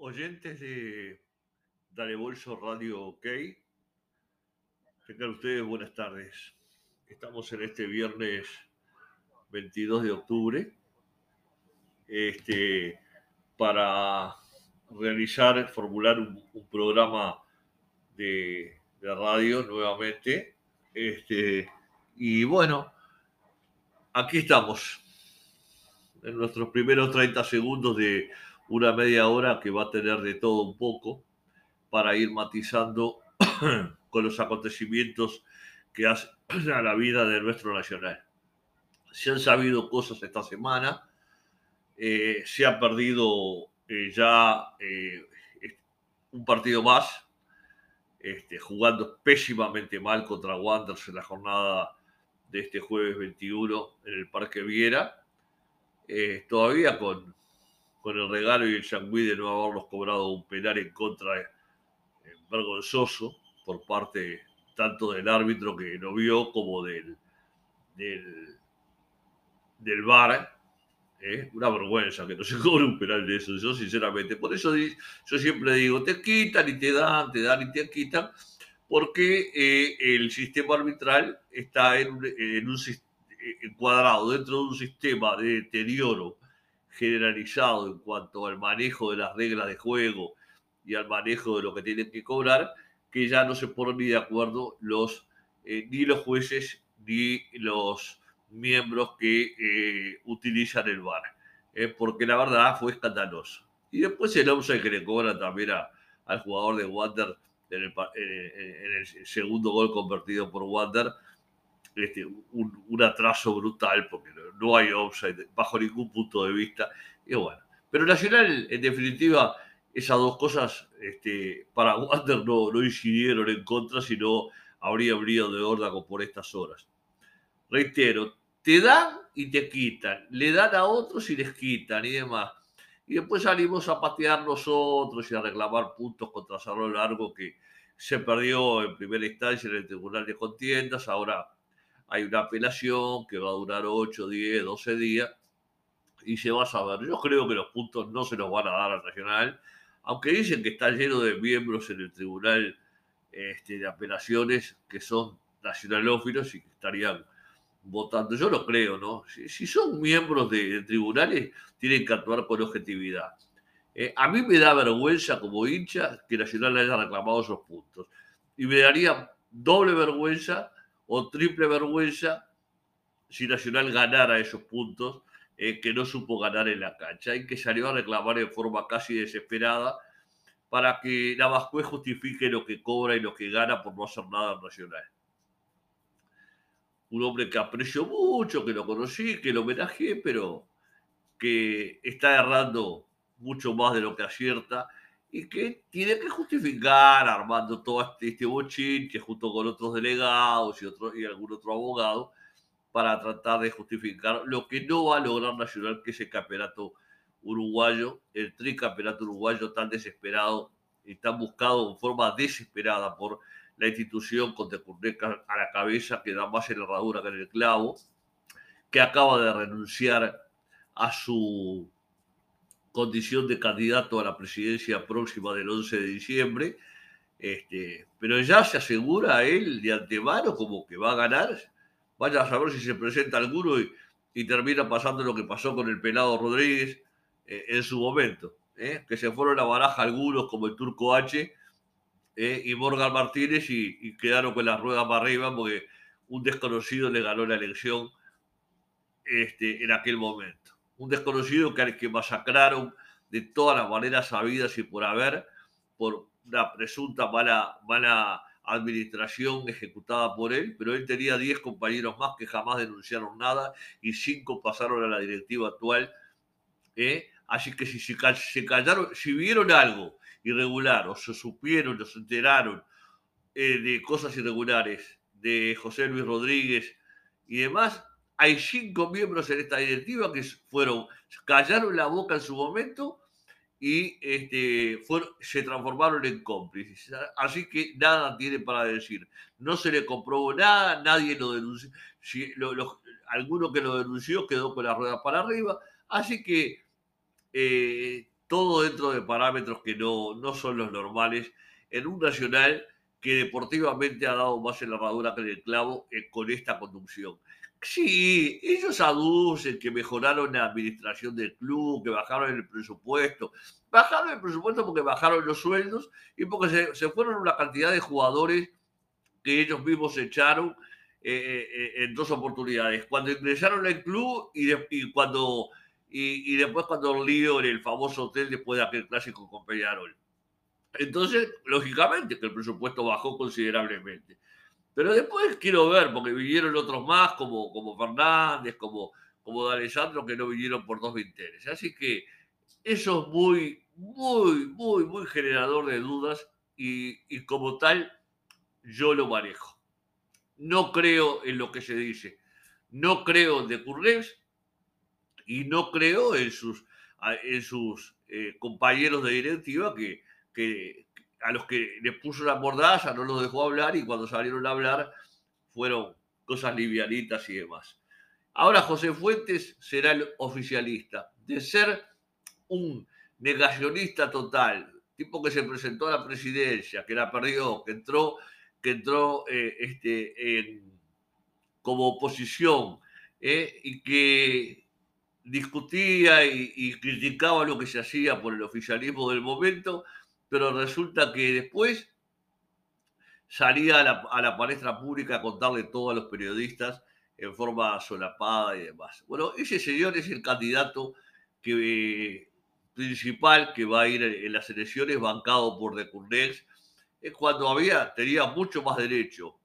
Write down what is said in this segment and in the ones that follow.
oyentes de Dale Bolso Radio OK. Tengan ustedes buenas tardes. Estamos en este viernes 22 de octubre este, para realizar, formular un, programa de, de, radio nuevamente. Este, y bueno, aquí estamos en nuestros primeros 30 segundos de una media hora que va a tener de todo un poco para ir matizando con los acontecimientos que hacen a la vida de nuestro nacional. Se han sabido cosas esta semana, eh, se ha perdido eh, ya eh, un partido más, este, jugando pésimamente mal contra Wanderers en la jornada de este jueves 21 en el Parque Viera, todavía con con el regalo y el changüí de no haberlos cobrado un penal en contra eh, vergonzoso por parte tanto del árbitro que lo vio como del, del, del VAR. ¿eh? Una vergüenza que no se cobre un penal de eso, yo sinceramente. Por eso yo siempre digo, te quitan y te dan, te dan y te quitan, porque eh, el sistema arbitral está en, en un encuadrado dentro de un sistema de deterioro generalizado en cuanto al manejo de las reglas de juego y al manejo de lo que tienen que cobrar, que ya no se ponen ni de acuerdo los, eh, ni los jueces ni los miembros que eh, utilizan el VAR, eh, porque la verdad fue escandaloso. Y después el offside que le cobran también al jugador de Wander en el, en el, segundo gol convertido por Wander, este, un, atraso brutal, porque no, hay offside bajo ningún punto de vista. Y bueno, pero Nacional, en definitiva, esas dos cosas este, para Wander no, no incidieron en contra, sino habría brillo de órdago por estas horas. Reitero, te dan y te quitan, le dan a otros y les quitan y demás. Y después salimos a patear nosotros y a reclamar puntos contra Cerro Largo que se perdió en primera instancia en el Tribunal de Contiendas, ahora hay una apelación que va a durar 8, 10, 12 días y se va a saber. Yo creo que los puntos no se los van a dar al Nacional, aunque dicen que está lleno de miembros en el Tribunal este, de Apelaciones que son nacionalófilos y que estarían votando. Yo lo creo, ¿no? Si, son miembros de, tribunales, tienen que actuar con objetividad. Eh, a mí me da vergüenza como hincha que Nacional haya reclamado esos puntos. Y me daría doble vergüenza o triple vergüenza si Nacional ganara esos puntos eh, que no supo ganar en la cancha y que salió a reclamar en forma casi desesperada para que Navascué justifique lo que cobra y lo que gana por no hacer nada en Nacional. Un hombre que aprecio mucho, que lo conocí, que lo homenajeé, pero que está errando mucho más de lo que acierta y que tiene que justificar armando todo este, este bochinche junto con otros delegados y, otro, y algún otro abogado para tratar de justificar lo que no va a lograr Nacional, que es el campeonato uruguayo, el tricampeonato uruguayo tan desesperado y tan buscado en forma desesperada por la institución con Tecurneca a la cabeza, que da más en la herradura que en el clavo, que acaba de renunciar a su condición de candidato a la presidencia próxima del 11 de diciembre, este, pero ya se asegura él de antemano como que va a ganar. Vaya a saber si se presenta alguno y, termina pasando lo que pasó con el pelado Rodríguez eh, en su momento, eh, que se fueron a baraja algunos como el Turco H eh, y Morgan Martínez y, quedaron con las ruedas para arriba porque un desconocido le ganó la elección este, en aquel momento un desconocido que, que masacraron de todas las maneras sabidas y por haber, por una presunta mala, mala administración ejecutada por él, pero él tenía 10 compañeros más que jamás denunciaron nada y 5 pasaron a la directiva actual. ¿eh? Así que si se, se, callaron, si vieron algo irregular o se supieron o se enteraron eh, de cosas irregulares de José Luis Rodríguez y demás, hay cinco miembros en esta directiva que fueron, callaron la boca en su momento y este, se transformaron en cómplices. Así que nada tiene para decir. No se le comprobó nada, nadie lo denunció. Alguno que lo denunció quedó con las ruedas para arriba. Así que eh, todo dentro de parámetros que no, no son los normales, en un Nacional que deportivamente ha dado más en la herradura que en el clavo eh, con esta conducción. Sí, ellos aducen que mejoraron la administración del club, que bajaron el presupuesto. Bajaron el presupuesto porque bajaron los sueldos y porque se, se fueron una cantidad de jugadores que ellos mismos echaron eh, eh, en dos oportunidades. Cuando ingresaron al club y, y cuando y, y, después cuando lío en el famoso hotel después de aquel clásico con Peñarol. Entonces, lógicamente que el presupuesto bajó considerablemente. Pero después quiero ver, porque vinieron otros más, como, como Fernández, como, como de Alessandro, que no vinieron por dos vinteres. Así que eso es muy, muy, muy, muy generador de dudas y, como tal, yo lo manejo. No creo en lo que se dice. No creo en De Currés y no creo en sus, en sus eh, compañeros de directiva que, que, a los que les puso la mordaza, no los dejó hablar y cuando salieron a hablar fueron cosas livianitas y demás. Ahora José Fuentes será el oficialista. De ser un negacionista total, tipo que se presentó a la presidencia, que la perdió, que entró, que entró eh, este, en, como oposición eh, y que discutía y, y criticaba lo que se hacía por el oficialismo del momento, pero resulta que después salía a la, palestra pública a contarle todo a los periodistas en forma solapada y demás. Bueno, ese señor es el candidato que, principal que va a ir en las elecciones bancado por Decurnex, es cuando había, tenía mucho más derecho,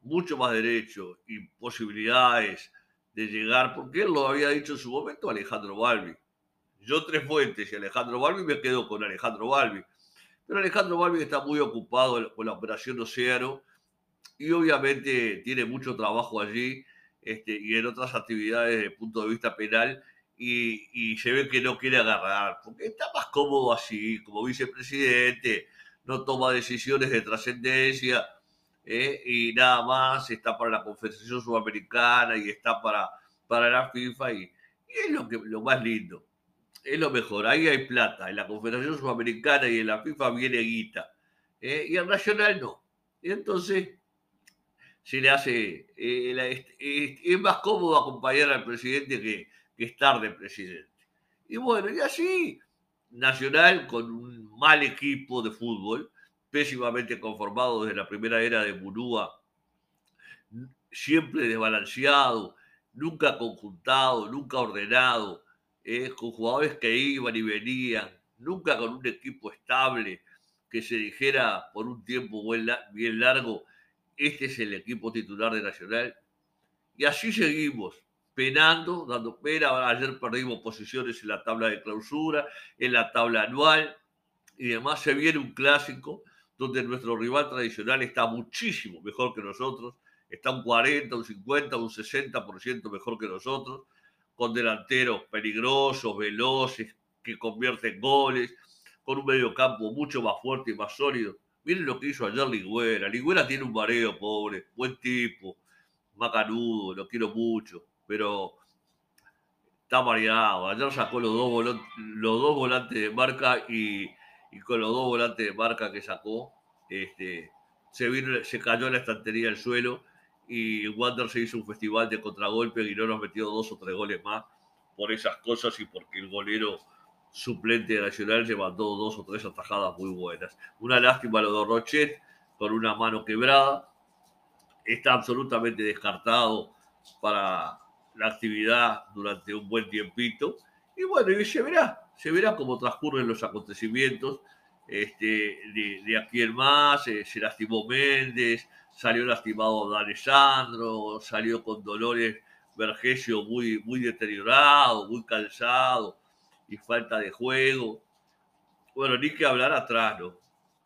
mucho más derecho y posibilidades de llegar, porque él lo había dicho en su momento Alejandro Balbi. Yo tres fuentes y Alejandro Balbi me quedo con Alejandro Balbi. Pero Alejandro Balbi está muy ocupado con la operación Océano y obviamente tiene mucho trabajo allí este, y en otras actividades desde el punto de vista penal y, se ve que no quiere agarrar, porque está más cómodo así, como vicepresidente, no toma decisiones de trascendencia ¿eh? y nada más, está para la Confederación Sudamericana y está para, para la FIFA y, y es lo, que, lo más lindo es lo mejor. Ahí hay plata. En la Confederación Sudamericana y en la FIFA viene guita. ¿eh? Y el Nacional no. Y entonces se le hace. Eh, es, es, más cómodo acompañar al presidente que, que estar de presidente. Y bueno, y así, Nacional con un mal equipo de fútbol, pésimamente conformado desde la primera era de Murúa, siempre desbalanceado, nunca conjuntado, nunca ordenado eh, con jugadores que iban y venían, nunca con un equipo estable que se dijera por un tiempo bien largo, este es el equipo titular de Nacional. Y así seguimos, penando, dando pena. Ayer perdimos posiciones en la tabla de clausura, en la tabla anual, y además se viene un clásico donde nuestro rival tradicional está muchísimo mejor que nosotros, está un 40, un 50, un 60% mejor que nosotros con delanteros peligrosos, veloces, que convierten goles, con un mediocampo mucho más fuerte y más sólido. Miren lo que hizo ayer Ligüera. Ligüera tiene un mareo, pobre, buen tipo, macanudo, lo quiero mucho, pero está mareado. Ayer sacó los dos, volantes, de marca y, y, con los dos volantes de marca que sacó, este, se, vino, se cayó en la estantería del suelo y Wander se hizo un festival de contragolpe no nos metió dos o tres goles más por esas cosas y porque el golero suplente de Nacional se mandó dos o tres atajadas muy buenas. Una lástima lo de Rochet con una mano quebrada. Está absolutamente descartado para la actividad durante un buen tiempito. Y bueno, y se verá, se verá cómo transcurren los acontecimientos. Este, de, de aquí en más, eh, se lastimó Méndez, salió lastimado de Alessandro, salió con dolores Vergesio muy, muy deteriorado, muy cansado y falta de juego. Bueno, ni que hablar atrás, ¿no?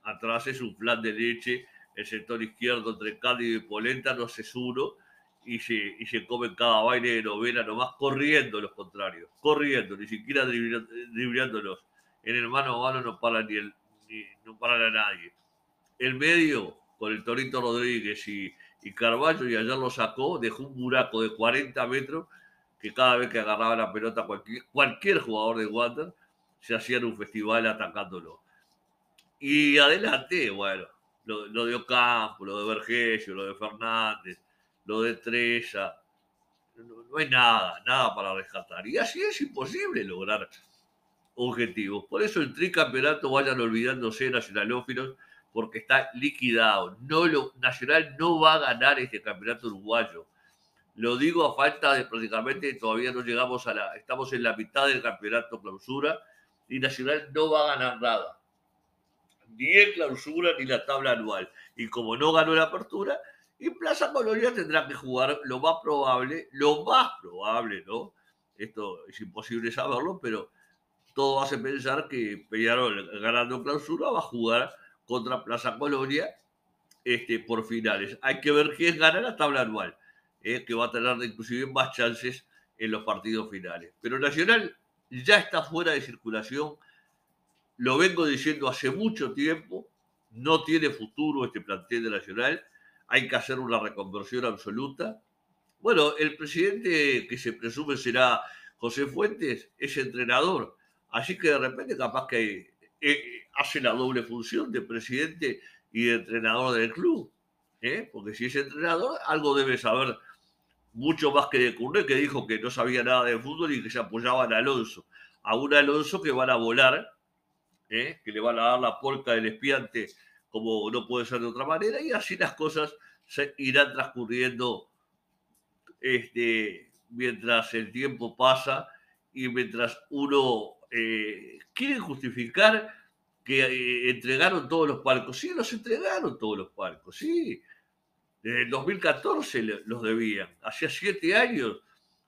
Atrás es un plan de leche, el sector izquierdo entre Cándido y Polenta no es uno y se, y se comen cada baile de novela nomás corriendo los contrarios, corriendo, ni siquiera driblándolos. En el mano a mano no para ni, el, ni no para nadie. El medio, con el Torito Rodríguez y, y Carballo y ayer lo sacó, dejó un buraco de 40 metros que cada vez que agarraba la pelota cualquier, cualquier jugador de Water se hacían un festival atacándolo. Y adelante, bueno, lo, de Ocampo, lo de Vergesio, lo de Fernández, lo de Trella, no, hay nada, nada para rescatar. Y así es imposible lograr objetivos. Por eso el tricampeonato, vayan olvidándose, nacionalófilos, porque está liquidado. Nacional no va a ganar este campeonato uruguayo. Lo digo a falta de prácticamente todavía no llegamos a la, estamos en la mitad del campeonato clausura y Nacional no va a ganar nada. Ni en clausura ni la tabla anual. Y como no ganó la apertura, y Plaza Colonia tendrá que jugar lo más probable, lo más probable, ¿no? Esto es imposible saberlo, pero todo hace pensar que Peñarol ganando clausura va a jugar contra Plaza Colonia este, por finales. Hay que ver quién gana la tabla anual, eh, que va a tener inclusive más chances en los partidos finales. Pero Nacional ya está fuera de circulación, lo vengo diciendo hace mucho tiempo, no tiene futuro este plantel de Nacional, hay que hacer una reconversión absoluta. Bueno, el presidente que se presume será José Fuentes es entrenador, así que de repente capaz que eh, hace la doble función de presidente y de entrenador del club. ¿eh? Porque si es entrenador, algo debe saber mucho más que de Curné, que dijo que no sabía nada de fútbol y que se apoyaba en Alonso. A un Alonso que van a volar, ¿eh? que le van a dar la polca del espiante como no puede ser de otra manera, y así las cosas se irán transcurriendo este, mientras el tiempo pasa y mientras uno quiere justificar que eh, entregaron todos los palcos. Sí, los entregaron todos los palcos, sí. Desde el 2014 los debían. Hacía siete años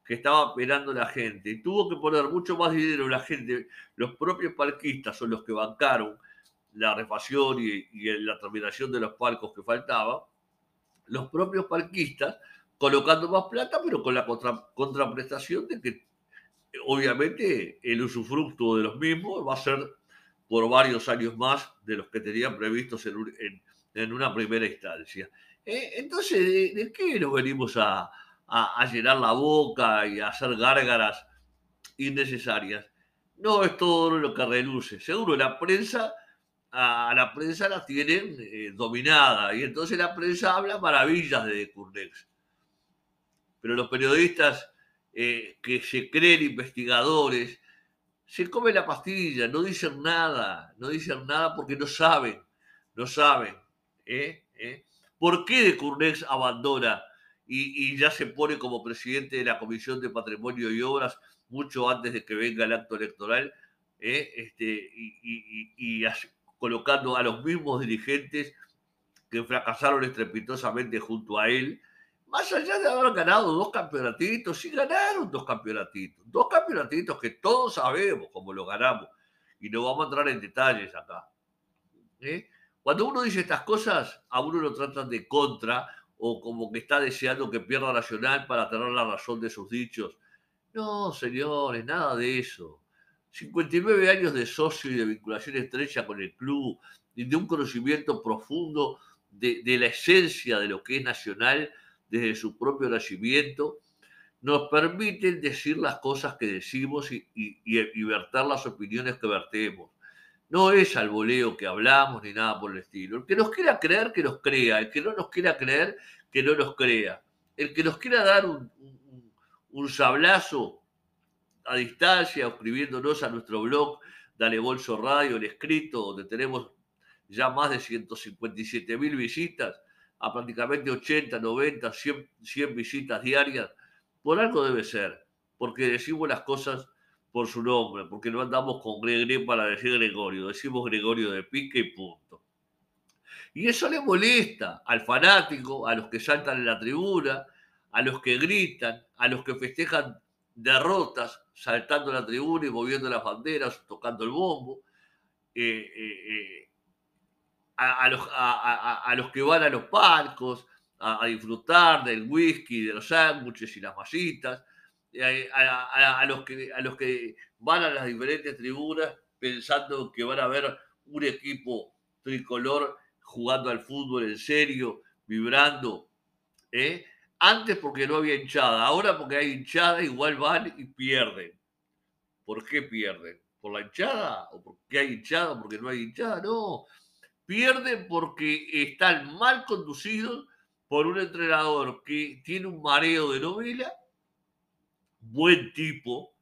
que estaba esperando la gente y tuvo que poner mucho más dinero la gente. Los propios palquistas son los que bancaron la refacción y, la terminación de los palcos que faltaban. Los propios palquistas colocando más plata, pero con la contraprestación de que obviamente el usufructo de los mismos va a ser por varios años más de los que tenían previstos en, una primera instancia. Eh, entonces, ¿de, qué nos venimos a, llenar la boca y a hacer gárgaras innecesarias? No es todo lo que reluce. Seguro la prensa, a la prensa la tienen eh, dominada y entonces la prensa habla maravillas de Curnex. Pero los periodistas eh, que se creen investigadores, se come la pastilla, no dicen nada, no dicen nada porque no saben, no saben. ¿eh? ¿Eh? ¿Por qué de Curnex abandona y, ya se pone como presidente de la Comisión de Patrimonio y Obras mucho antes de que venga el acto electoral? ¿eh? Este, y, colocando a los mismos dirigentes que fracasaron estrepitosamente junto a él, más allá de haber ganado dos campeonatitos, sí ganaron dos campeonatitos, dos campeonatitos que todos sabemos cómo lo ganamos y no vamos a entrar en detalles acá. ¿eh? Cuando uno dice estas cosas, a uno lo tratan de contra o como que está deseando que pierda Nacional para tener la razón de sus dichos. No, señores, nada de eso. 59 años de socio y de vinculación estrecha con el club y de un conocimiento profundo de, de la esencia de lo que es Nacional desde su propio nacimiento, nos permiten decir las cosas que decimos y, y, las opiniones que vertemos. No es al voleo que hablamos ni nada por el estilo. El que nos quiera creer, que nos crea. El que no nos quiera creer, que no nos crea. El que nos quiera dar un, un, sablazo a distancia, escribiéndonos a nuestro blog, Dale Bolso Radio, el escrito, donde tenemos ya más de 157 mil visitas, a prácticamente 80, 90, 100, visitas diarias, por algo debe ser, porque decimos las cosas por su nombre, porque no andamos con Gregorio para decir Gregorio, decimos Gregorio de pique y punto. Y eso le molesta al fanático, a los que saltan en la tribuna, a los que gritan, a los que festejan derrotas saltando en la tribuna y moviendo las banderas, tocando el bombo. Eh, eh, eh, a, los, a, los, que van a los palcos a, disfrutar del whisky, de los sándwiches y las masitas, a, los que, a los que van a las diferentes tribunas pensando que van a ver un equipo tricolor jugando al fútbol en serio, vibrando. ¿eh? Antes porque no había hinchada, ahora porque hay hinchada igual van y pierden. ¿Por qué pierden? por la hinchada, o porque hay hinchada, porque no hay hinchada, no. Pierden porque están mal conducidos por un entrenador que tiene un mareo de novela, buen tipo,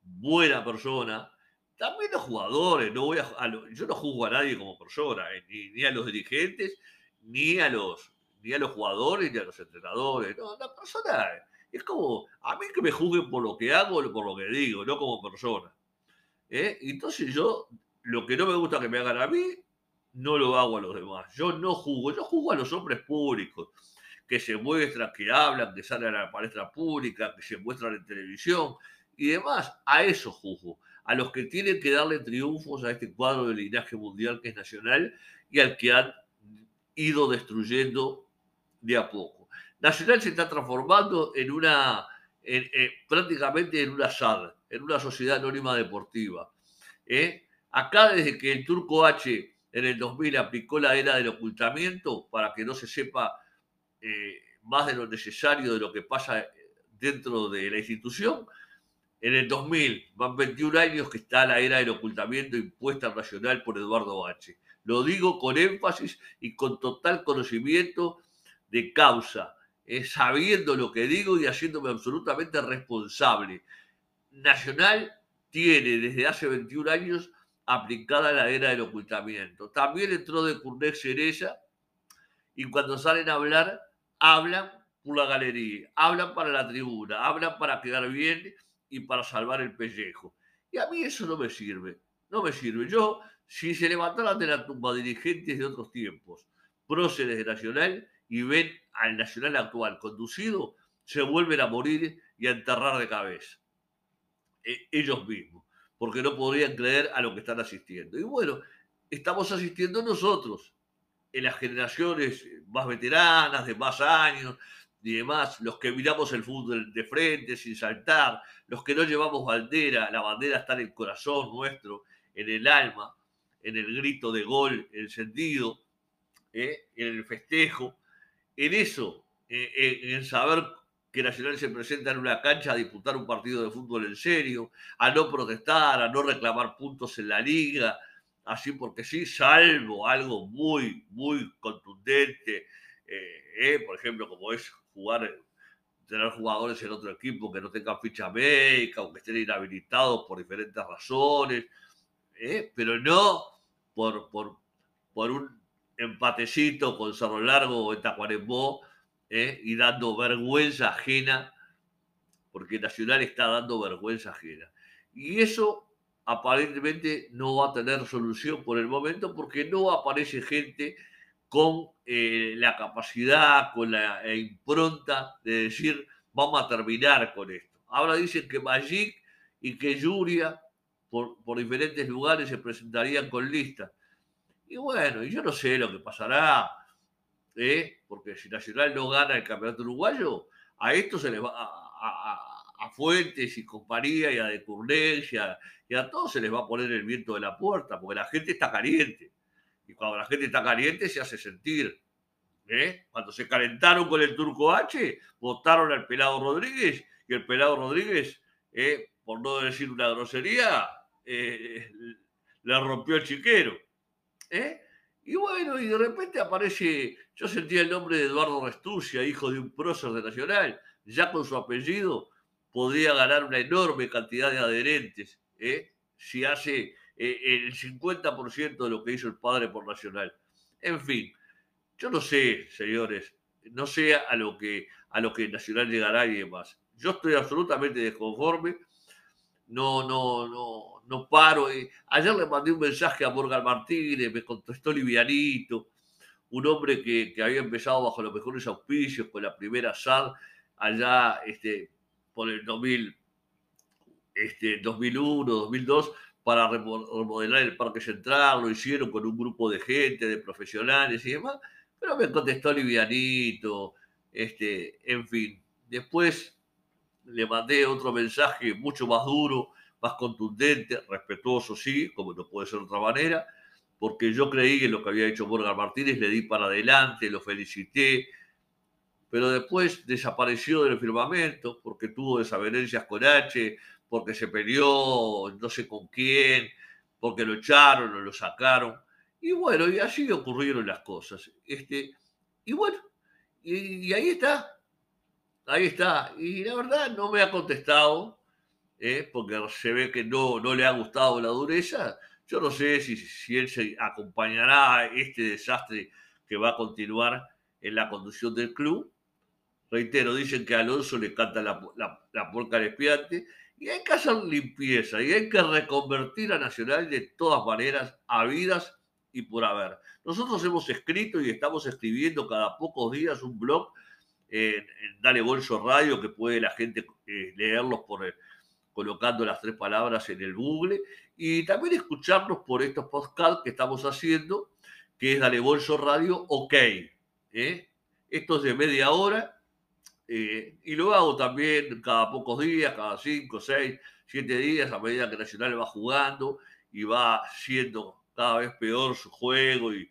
buena persona, también los jugadores, no voy a, yo no juzgo a nadie como persona, eh, ni, a los dirigentes, ni a los, ni a los jugadores, ni a los entrenadores. No, la persona es como, a mí que me juzguen por lo que hago, por lo que digo, no como persona. ¿eh? Entonces yo, lo que no me gusta que me hagan a mí, no lo hago a los demás. Yo no juzgo, yo juzgo a los hombres públicos, que se muestran, que hablan, que salen a la palestra pública, que se muestran en televisión y demás. A eso juzgo a los que tienen que darle triunfos a este cuadro de linaje mundial que es nacional y al que han ido destruyendo de a poco. Nacional se está transformando en una, prácticamente en una SAD, en una sociedad anónima deportiva. ¿eh? Acá desde que el Turco H en el 2000 aplicó la era del ocultamiento para que no se sepa eh, más de lo necesario de lo que pasa dentro de la institución, en el 2000, van 21 años que está la era del ocultamiento impuesta al Nacional por Eduardo H. Lo digo con énfasis y con total conocimiento de causa, eh, sabiendo lo que digo y haciéndome absolutamente responsable. Nacional tiene desde hace 21 años aplicada la era del ocultamiento. También entró de Curnex Cereza y cuando salen a hablar, hablan por la galería, hablan para la tribuna, hablan para quedar bien y para salvar el pellejo. Y a mí eso no me sirve, no me sirve. Yo, si se levantaran de la tumba dirigentes de otros tiempos, próceres de Nacional, y ven al Nacional actual conducido, se vuelven a morir y a enterrar de cabeza. E, ellos mismos, porque no podrían creer a lo que están asistiendo. Y bueno, estamos asistiendo nosotros, en las generaciones más veteranas, de más años, y demás, los que miramos el fútbol de frente sin saltar, los que no llevamos bandera, la bandera está en el corazón nuestro, en el alma, en el grito de gol encendido, ¿eh? en el festejo, en eso, en saber que Nacional se presenta en una cancha a disputar un partido de fútbol en serio, a no protestar, a no reclamar puntos en la liga, así porque sí, salvo algo muy, muy contundente, eh, eh, por ejemplo, como es jugar, tener jugadores en otro equipo que no tengan ficha médica o que estén inhabilitados por diferentes razones, ¿eh? pero no por, por, por, un empatecito con Cerro Largo o en Tacuarembó ¿eh? y dando vergüenza ajena, porque Nacional está dando vergüenza ajena. Y eso aparentemente no va a tener solución por el momento porque no aparece gente con eh, la capacidad, con la impronta de decir, vamos a terminar con esto. Ahora dicen que Magic y que Yuria, por, diferentes lugares, se presentarían con lista. Y bueno, yo no sé lo que pasará, ¿eh? porque si Nacional no gana el campeonato uruguayo, a esto se les va a, Fuentes y compañía y a De a, y a todos se les va a poner el viento de la puerta, porque la gente está caliente. Y cuando la gente está caliente se hace sentir. ¿eh? Cuando se calentaron con el Turco H, votaron al Pelado Rodríguez y el Pelado Rodríguez, ¿eh? por no decir una grosería, eh, le rompió el chiquero. Y bueno, y de repente aparece, yo sentía el nombre de Eduardo Restucia, hijo de un prócer de Nacional, ya con su apellido podría ganar una enorme cantidad de adherentes, si hace eh, el 50% de lo que hizo el padre por Nacional. En fin, yo no sé, señores, no sé a lo que, a lo que Nacional llegará y demás. Yo estoy absolutamente desconforme, no, no, no, no paro. Eh, ayer le mandé un mensaje a Morgan Martínez, me contestó livianito, un hombre que, había empezado bajo los mejores auspicios con la primera SAD allá este, por el 2000, este, 2001, 2002, para remodelar el Parque Central, lo hicieron con un grupo de gente, de profesionales y demás, pero me contestó livianito, este, en fin. Después le mandé otro mensaje mucho más duro, más contundente, respetuoso, sí, como no puede ser de otra manera, porque yo creí que lo que había hecho Morgan Martínez, le di para adelante, lo felicité, pero después desapareció del firmamento porque tuvo desavenencias con H, porque se peleó no sé con quién, porque lo echaron o lo sacaron. Y bueno, y así ocurrieron las cosas. Este, y bueno, y, ahí está, ahí está. Y la verdad no me ha contestado, ¿eh? porque se ve que no, no le ha gustado la dureza. Yo no sé si, si él se acompañará a este desastre que va a continuar en la conducción del club. Reitero, dicen que a Alonso le canta la, la, la porca al espiante y hay que hacer limpieza y hay que reconvertir a Nacional de todas maneras, a vidas y por haber. Nosotros hemos escrito y estamos escribiendo cada pocos días un blog en, Dale Bolso Radio que puede la gente eh, leerlos por colocando las tres palabras en el Google y también escucharnos por estos podcasts que estamos haciendo, que es Dale Bolso Radio OK. ¿eh? Esto es de media hora eh, y lo hago también cada pocos días, cada cinco, seis, siete días, a medida que Nacional va jugando y va siendo cada vez peor su juego y,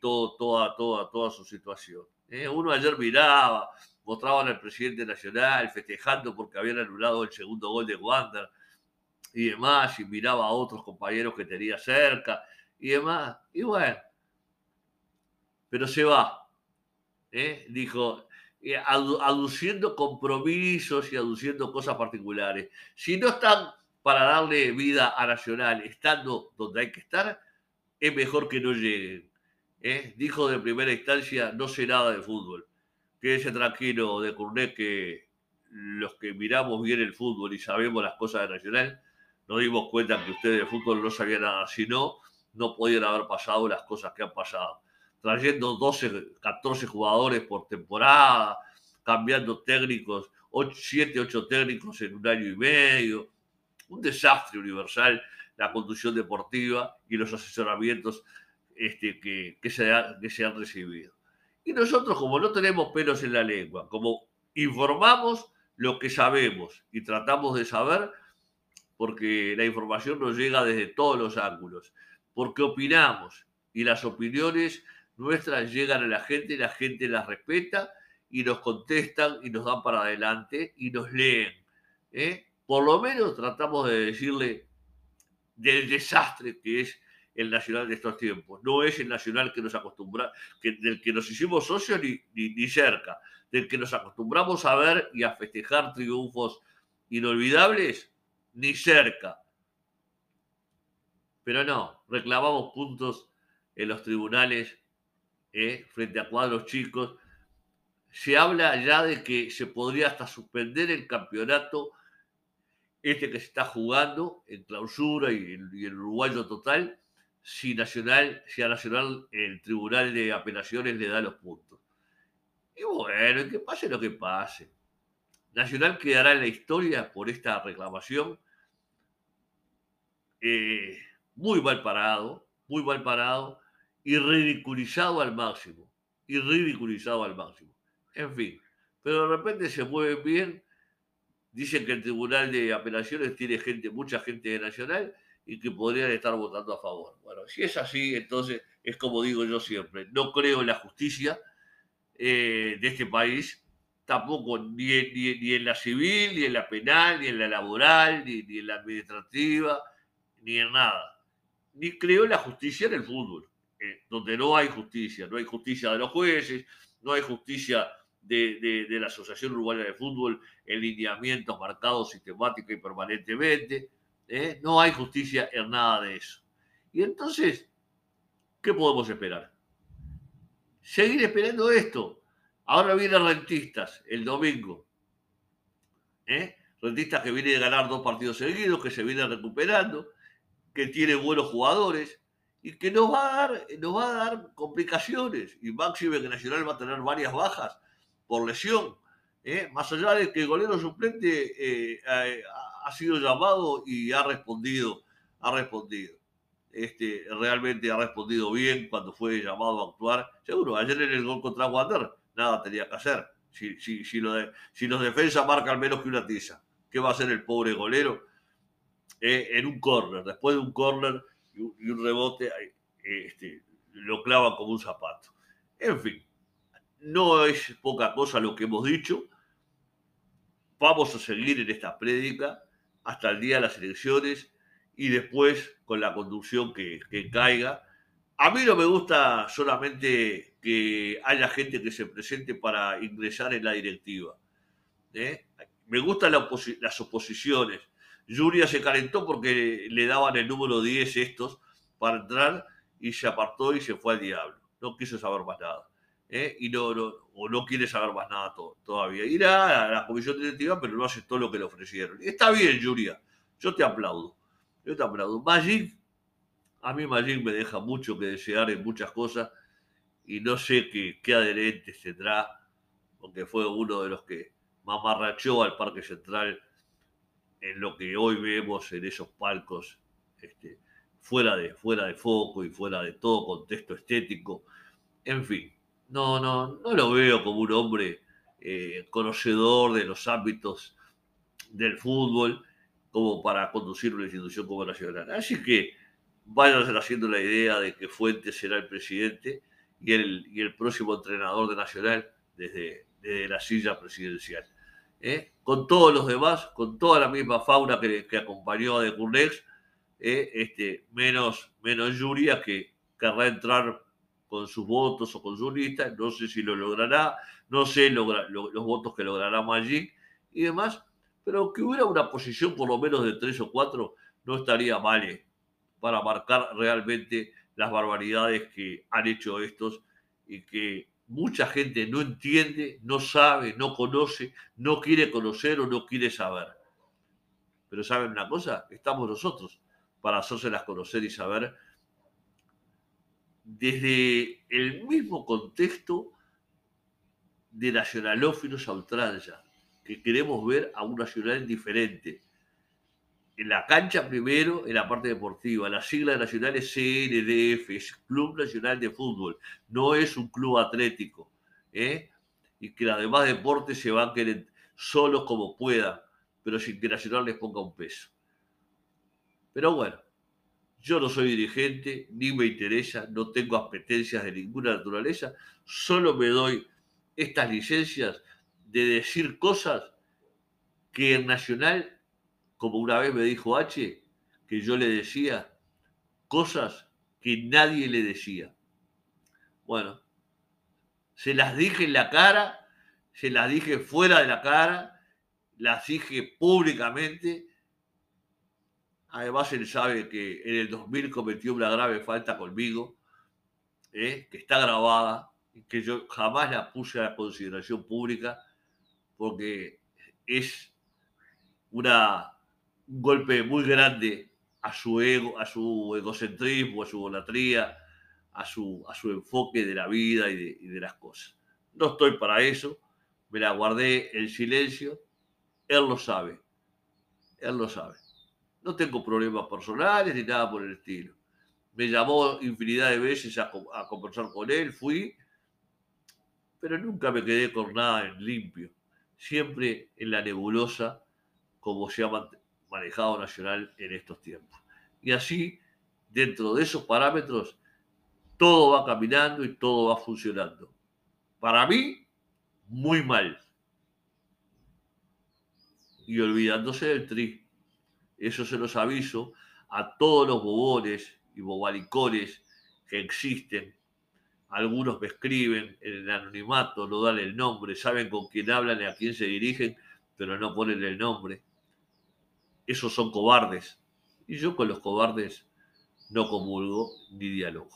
todo, toda, toda, toda su situación. ¿Eh? Uno ayer miraba, mostraban al presidente nacional festejando porque habían anulado el segundo gol de Wander y demás, y miraba a otros compañeros que tenía cerca y demás. Y bueno, pero se va. ¿eh? Dijo, eh, aduciendo compromisos y aduciendo cosas particulares. Si no están para darle vida a Nacional, estando donde hay que estar, es mejor que no lleguen. Dijo de primera instancia, no sé nada de fútbol. Quédese tranquilo de Curné que los que miramos bien el fútbol y sabemos las cosas de Nacional, nos dimos cuenta que ustedes de fútbol no sabían nada, si no, no podían haber pasado las cosas que han pasado. Trayendo 12, 14 jugadores por temporada, cambiando técnicos, 7, 8 técnicos en un año y medio. Un desastre universal la conducción deportiva y los asesoramientos este, que, se han recibido. Y nosotros, como no tenemos pelos en la lengua, como informamos lo que sabemos y tratamos de saber, porque la información nos llega desde todos los ángulos, porque opinamos y las opiniones nuestras llegan a la gente, y la gente las respeta y nos contestan y nos dan para adelante y nos leen. ¿eh? Por lo menos tratamos de decirle del desastre que es el nacional de estos tiempos. No es el nacional que nos acostumbra, que, del que nos hicimos socios ni, cerca, del que nos acostumbramos a ver y a festejar triunfos inolvidables, ni cerca. Pero no, reclamamos puntos en los tribunales eh, frente a cuadros chicos. Se habla ya de que se podría hasta suspender el campeonato este que se está jugando en clausura y, el uruguayo total, si Nacional, si a Nacional el Tribunal de Apelaciones le da los puntos. Y bueno, que pase lo que pase. Nacional quedará en la historia por esta reclamación eh, muy mal parado, muy mal parado y ridiculizado al máximo. Y ridiculizado al máximo. En fin, pero de repente se mueve bien Dicen que el Tribunal de Apelaciones tiene gente, mucha gente de Nacional y que podrían estar votando a favor. Bueno, si es así, entonces es como digo yo siempre, no creo en la justicia eh, de este país, tampoco ni, en la civil, ni en la penal, ni en la laboral, ni, en la administrativa, ni en nada. Ni creo en la justicia en el fútbol, eh, donde no hay justicia, no hay justicia de los jueces, no hay justicia de, la Asociación Uruguaya de Fútbol en lineamientos marcados sistemática y permanentemente. ¿Eh? No hay justicia en nada de eso. Y entonces, ¿qué podemos esperar? Seguir esperando esto. Ahora vienen rentistas el domingo. ¿eh? Rentistas que vienen a ganar dos partidos seguidos, que se vienen recuperando, que tiene buenos jugadores y que nos va a dar, nos va a dar complicaciones. Y máximo que Nacional va a tener varias bajas por lesión. ¿eh? Más allá de que el golero suplente ha, sido llamado y ha respondido, ha respondido. Este, realmente ha respondido bien cuando fue llamado a actuar. Seguro, ayer en el gol contra Wander nada tenía que hacer. Si, si, si, si los defensas marcan menos que una tiza, ¿qué va a hacer el pobre golero? Eh, en un córner, después de un córner y, un rebote, este, lo clava como un zapato. En fin, no es poca cosa lo que hemos dicho. Vamos a seguir en esta prédica hasta el día de las elecciones y después con la conducción que, caiga. A mí no me gusta solamente que haya gente que se presente para ingresar en la directiva. ¿eh? Me gustan las oposiciones. Yuria se calentó porque le daban el número 10 estos para entrar y se apartó y se fue al diablo. No quiso saber más nada. ¿Eh? Y no, o no quiere saber más nada todavía. Irá a la comisión directiva, pero no aceptó lo que le ofrecieron. Está bien, Yuria. Yo te aplaudo. Yo te aplaudo. Magic, a mí Magic me deja mucho que desear en muchas cosas y no sé qué, qué adherentes tendrá, porque fue uno de los que mamarrachó al Parque Central en lo que hoy vemos en esos palcos, este, fuera, de, fuera de foco y fuera de todo contexto estético. En fin, no, no, no lo veo como un hombre eh, conocedor de los ámbitos del fútbol como para conducir una institución como Nacional. Así que vayan haciendo la idea de que Fuentes será el presidente y el, y el próximo entrenador de Nacional desde, desde la silla presidencial. ¿eh? con todos los demás, con toda la misma fauna que, acompañó a De Curnex, ¿eh? este, menos, menos Yuria que querrá entrar con sus votos o con su lista, no sé si lo logrará, no sé los votos que logrará Magic y demás, pero que hubiera una posición por lo menos de tres o cuatro no estaría mal ¿eh? para marcar realmente las barbaridades que han hecho estos y que mucha gente no entiende, no sabe, no conoce, no quiere conocer o no quiere saber. Pero ¿saben una cosa? Estamos nosotros para hacérselas conocer y saber desde el mismo contexto de nacionalófilos a que queremos ver a un nacional diferente, en la cancha primero, en la parte deportiva. La sigla nacional es CNDF, es Club Nacional de Fútbol, no es un club atlético. ¿eh? Y que los demás deportes se van a querer solos como puedan, pero sin que Nacional les ponga un peso. Pero bueno, yo no soy dirigente, ni me interesa, no tengo apetencias de ninguna naturaleza, solo me doy estas licencias de decir cosas que en Nacional como una vez me dijo H, que yo le decía cosas que nadie le decía. Bueno, se las dije en la cara, se las dije fuera de la cara, las dije públicamente. Además, él sabe que en el 2000 cometió una grave falta conmigo, ¿eh? que está grabada, que yo jamás la puse a consideración pública, porque es una un golpe muy grande a su ego, a su egocentrismo, a su golatría, a su, a su enfoque de la vida y de, y de las cosas. No estoy para eso, me la guardé en silencio, él lo sabe, él lo sabe. No tengo problemas personales ni nada por el estilo. Me llamó infinidad de veces a, conversar con él, fui, pero nunca me quedé con nada en limpio. Siempre en la nebulosa, como se llama manejado nacional en estos tiempos. Y así, dentro de esos parámetros, todo va caminando y todo va funcionando. Para mí, muy mal. Y olvidándose del tri. Eso se los aviso a todos los bobones y bobalicones que existen. Algunos me escriben en el anonimato, no dan el nombre, saben con quién hablan y a quién se dirigen, pero no ponen el nombre esos son cobardes. Y yo con los cobardes no comulgo ni diálogo.